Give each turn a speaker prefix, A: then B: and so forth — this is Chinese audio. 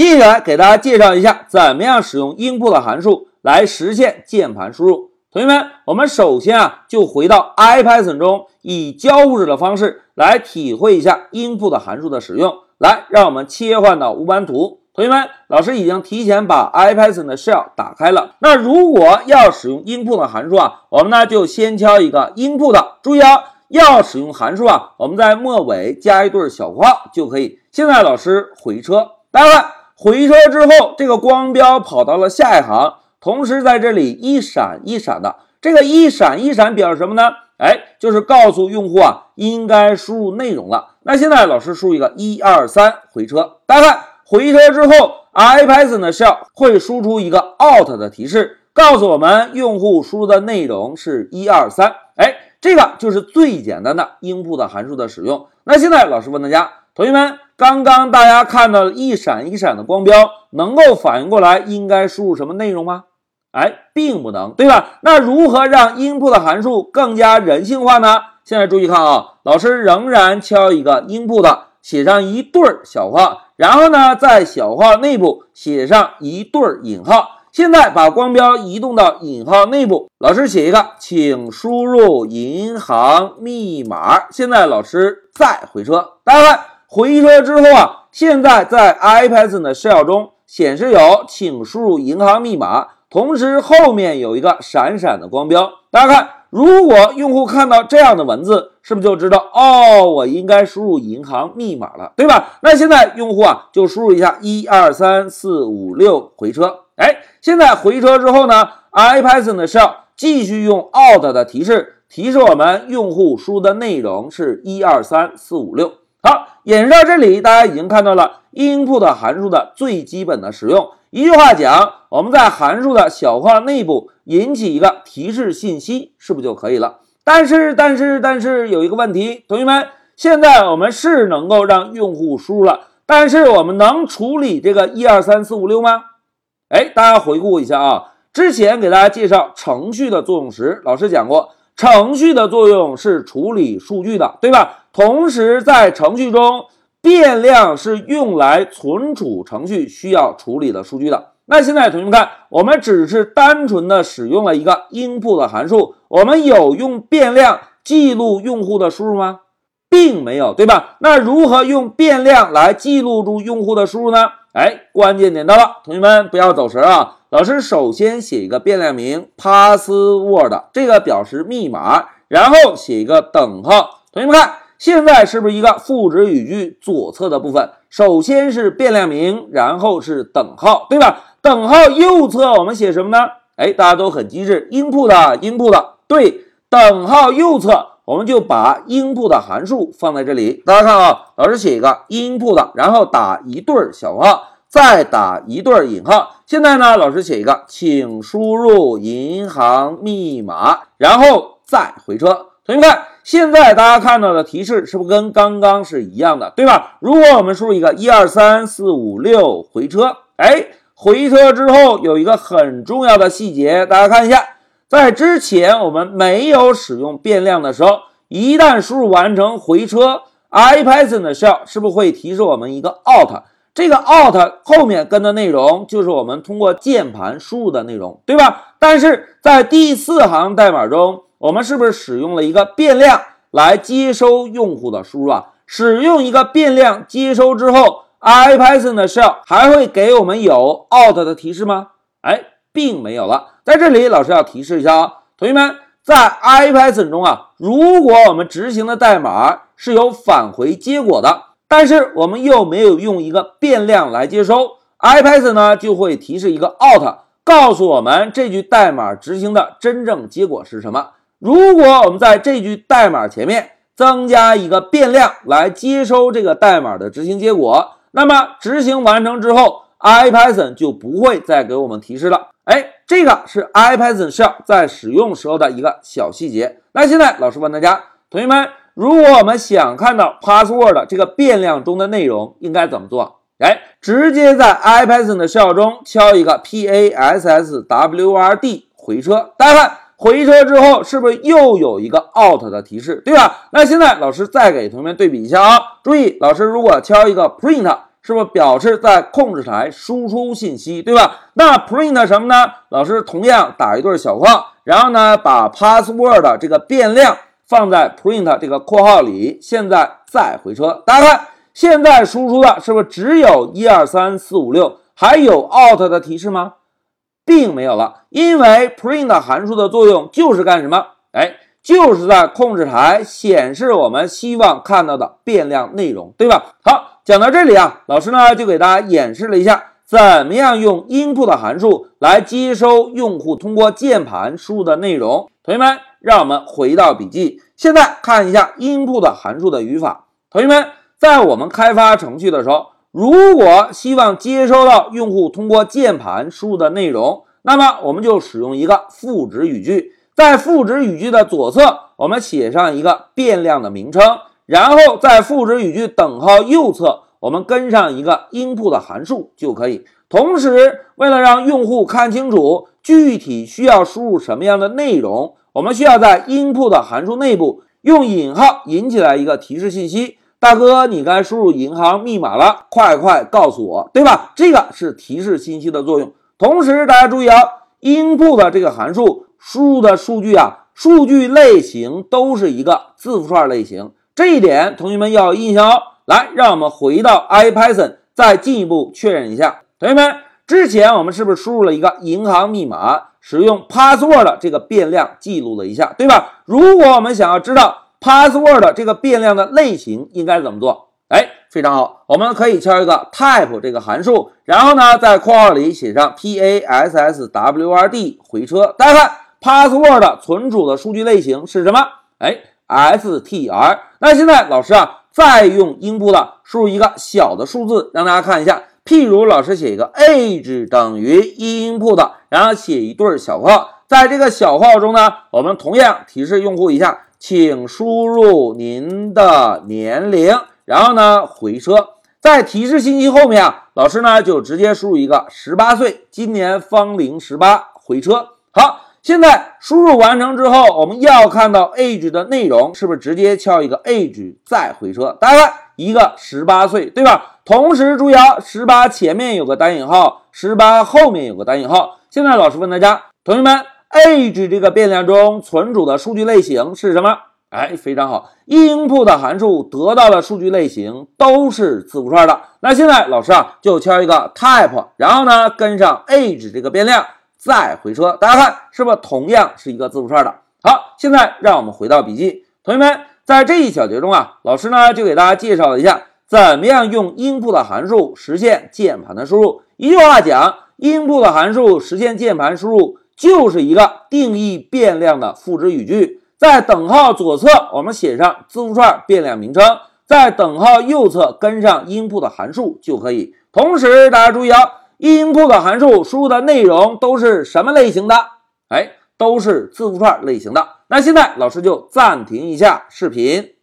A: 接下来给大家介绍一下，怎么样使用 input 函数来实现键盘输入。同学们，我们首先啊，就回到 IPython 中，以交互式的方式来体会一下 input 函数的使用。来，让我们切换到无版图。同学们，老师已经提前把 IPython 的 shell 打开了。那如果要使用 input 函数啊，我们呢就先敲一个 input。注意啊，要使用函数啊，我们在末尾加一对小括号就可以。现在老师回车，大家看。回车之后，这个光标跑到了下一行，同时在这里一闪一闪的，这个一闪一闪表示什么呢？哎，就是告诉用户啊，应该输入内容了。那现在老师输一个一二三回车，大家看回车之后，IPython 的 shell 会输出一个 out 的提示，告诉我们用户输入的内容是一二三。哎，这个就是最简单的 input 函数的使用。那现在老师问大家，同学们。刚刚大家看到一闪一闪的光标，能够反应过来应该输入什么内容吗？哎，并不能，对吧？那如何让 input 函数更加人性化呢？现在注意看啊，老师仍然敲一个 input，写上一对小号，然后呢，在小号内部写上一对引号。现在把光标移动到引号内部，老师写一个，请输入银行密码。现在老师再回车，大家看。回车之后啊，现在在 IPython 的 shell 中显示有请输入银行密码，同时后面有一个闪闪的光标。大家看，如果用户看到这样的文字，是不是就知道哦，我应该输入银行密码了，对吧？那现在用户啊，就输入一下一二三四五六回车。哎，现在回车之后呢，IPython 的 shell 继续用 out 的提示提示我们用户输的内容是一二三四五六。好，演示到这里，大家已经看到了 input 函数的最基本的使用。一句话讲，我们在函数的小框内部引起一个提示信息，是不是就可以了？但是，但是，但是有一个问题，同学们，现在我们是能够让用户输入了，但是我们能处理这个一二三四五六吗？哎，大家回顾一下啊，之前给大家介绍程序的作用时，老师讲过，程序的作用是处理数据的，对吧？同时，在程序中，变量是用来存储程序需要处理的数据的。那现在同学们看，我们只是单纯的使用了一个 input 函数，我们有用变量记录用户的输入吗？并没有，对吧？那如何用变量来记录住用户的输入呢？哎，关键点到了，同学们不要走神啊！老师首先写一个变量名 password，这个表示密码，然后写一个等号。同学们看。现在是不是一个赋值语句左侧的部分？首先是变量名，然后是等号，对吧？等号右侧我们写什么呢？哎，大家都很机智，input input 对，等号右侧我们就把 input 函数放在这里。大家看啊，老师写一个 input，然后打一对小括号，再打一对引号。现在呢，老师写一个，请输入银行密码，然后再回车。同学们。现在大家看到的提示是不是跟刚刚是一样的，对吧？如果我们输入一个一二三四五六回车，哎，回车之后有一个很重要的细节，大家看一下，在之前我们没有使用变量的时候，一旦输入完成回车，IPython 的 shell 是不是会提示我们一个 out？这个 out 后面跟的内容就是我们通过键盘输入的内容，对吧？但是在第四行代码中。我们是不是使用了一个变量来接收用户的输入啊？使用一个变量接收之后，IPython 的 shell 还会给我们有 out 的提示吗？哎，并没有了。在这里，老师要提示一下啊，同学们，在 IPython 中啊，如果我们执行的代码是有返回结果的，但是我们又没有用一个变量来接收，IPython 呢就会提示一个 out，告诉我们这句代码执行的真正结果是什么。如果我们在这句代码前面增加一个变量来接收这个代码的执行结果，那么执行完成之后，IPython 就不会再给我们提示了。哎，这个是 IPython 上在使用时候的一个小细节。那现在老师问大家，同学们，如果我们想看到 password 这个变量中的内容，应该怎么做？哎，直接在 IPython 的 shell 中敲一个 password 回车，大家看。回车之后是不是又有一个 out 的提示，对吧？那现在老师再给同学们对比一下啊，注意，老师如果敲一个 print，是不是表示在控制台输出信息，对吧？那 print 什么呢？老师同样打一对小括号，然后呢，把 password 这个变量放在 print 这个括号里。现在再回车，大家看，现在输出的是不是只有一二三四五六，还有 out 的提示吗？并没有了，因为 print 函数的作用就是干什么？哎。就是在控制台显示我们希望看到的变量内容，对吧？好，讲到这里啊，老师呢就给大家演示了一下，怎么样用 input 函数来接收用户通过键盘输入的内容。同学们，让我们回到笔记，现在看一下 input 函数的语法。同学们，在我们开发程序的时候，如果希望接收到用户通过键盘输入的内容，那么我们就使用一个赋值语句。在赋值语句的左侧，我们写上一个变量的名称，然后在赋值语句等号右侧，我们跟上一个 input 函数就可以。同时，为了让用户看清楚具体需要输入什么样的内容，我们需要在 input 函数内部用引号引起来一个提示信息：“大哥，你该输入银行密码了，快快告诉我，对吧？”这个是提示信息的作用。同时，大家注意啊，input 这个函数。输入的数据啊，数据类型都是一个字符串类型，这一点同学们要有印象哦。来，让我们回到 IPython，再进一步确认一下。同学们，之前我们是不是输入了一个银行密码，使用 password 这个变量记录了一下，对吧？如果我们想要知道 password 这个变量的类型，应该怎么做？哎，非常好，我们可以敲一个 type 这个函数，然后呢，在括号里写上 password 回车，大家看。password 存储的数据类型是什么？哎，str。那现在老师啊，再用 input 输入一个小的数字，让大家看一下。譬如老师写一个 age 等于 input，然后写一对小括号，在这个小括号中呢，我们同样提示用户一下，请输入您的年龄，然后呢回车。在提示信息后面啊，老师呢就直接输入一个十八岁，今年芳龄十八，回车。好。现在输入完成之后，我们要看到 age 的内容，是不是直接敲一个 age 再回车？大家看，一个十八岁，对吧？同时注意啊，十八前面有个单引号，十八后面有个单引号。现在老师问大家，同学们，age 这个变量中存储的数据类型是什么？哎，非常好，input 函数得到的数据类型都是字符串的。那现在老师啊，就敲一个 type，然后呢，跟上 age 这个变量。再回车，大家看是不是同样是一个字符串的？好，现在让我们回到笔记，同学们，在这一小节中啊，老师呢就给大家介绍了一下怎么样用 input 函数实现键盘的输入。一句话讲，input 函数实现键盘输入就是一个定义变量的赋值语句，在等号左侧我们写上字符串变量名称，在等号右侧跟上 input 函数就可以。同时，大家注意啊。input 函数输入的内容都是什么类型的？哎，都是字符串类型的。那现在老师就暂停一下视频。